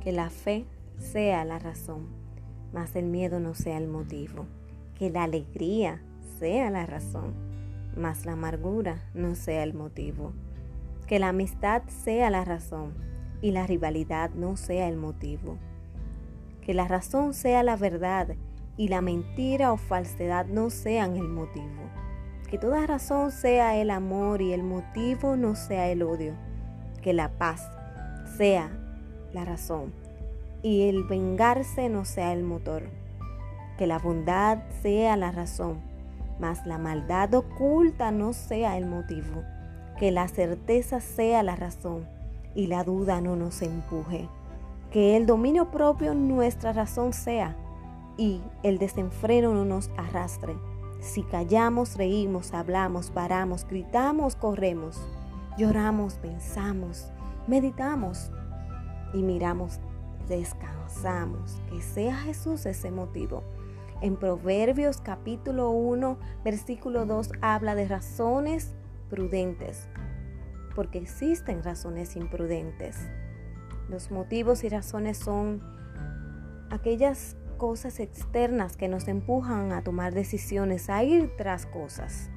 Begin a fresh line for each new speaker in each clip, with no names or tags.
Que la fe sea la razón, mas el miedo no sea el motivo. Que la alegría sea la razón, mas la amargura no sea el motivo. Que la amistad sea la razón y la rivalidad no sea el motivo. Que la razón sea la verdad y la mentira o falsedad no sean el motivo. Que toda razón sea el amor y el motivo no sea el odio. Que la paz sea la razón y el vengarse no sea el motor. Que la bondad sea la razón, mas la maldad oculta no sea el motivo. Que la certeza sea la razón y la duda no nos empuje. Que el dominio propio nuestra razón sea y el desenfreno no nos arrastre. Si callamos, reímos, hablamos, paramos, gritamos, corremos, lloramos, pensamos, meditamos y miramos, descansamos. Que sea Jesús ese motivo. En Proverbios capítulo 1, versículo 2 habla de razones prudentes, porque existen razones imprudentes. Los motivos y razones son aquellas cosas externas que nos empujan a tomar decisiones, a ir tras cosas.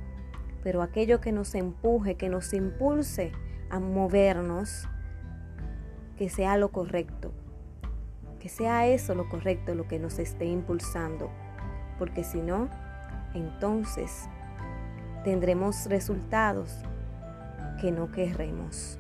Pero aquello que nos empuje, que nos impulse a movernos, que sea lo correcto, que sea eso lo correcto, lo que nos esté impulsando, porque si no, entonces tendremos resultados que no querremos.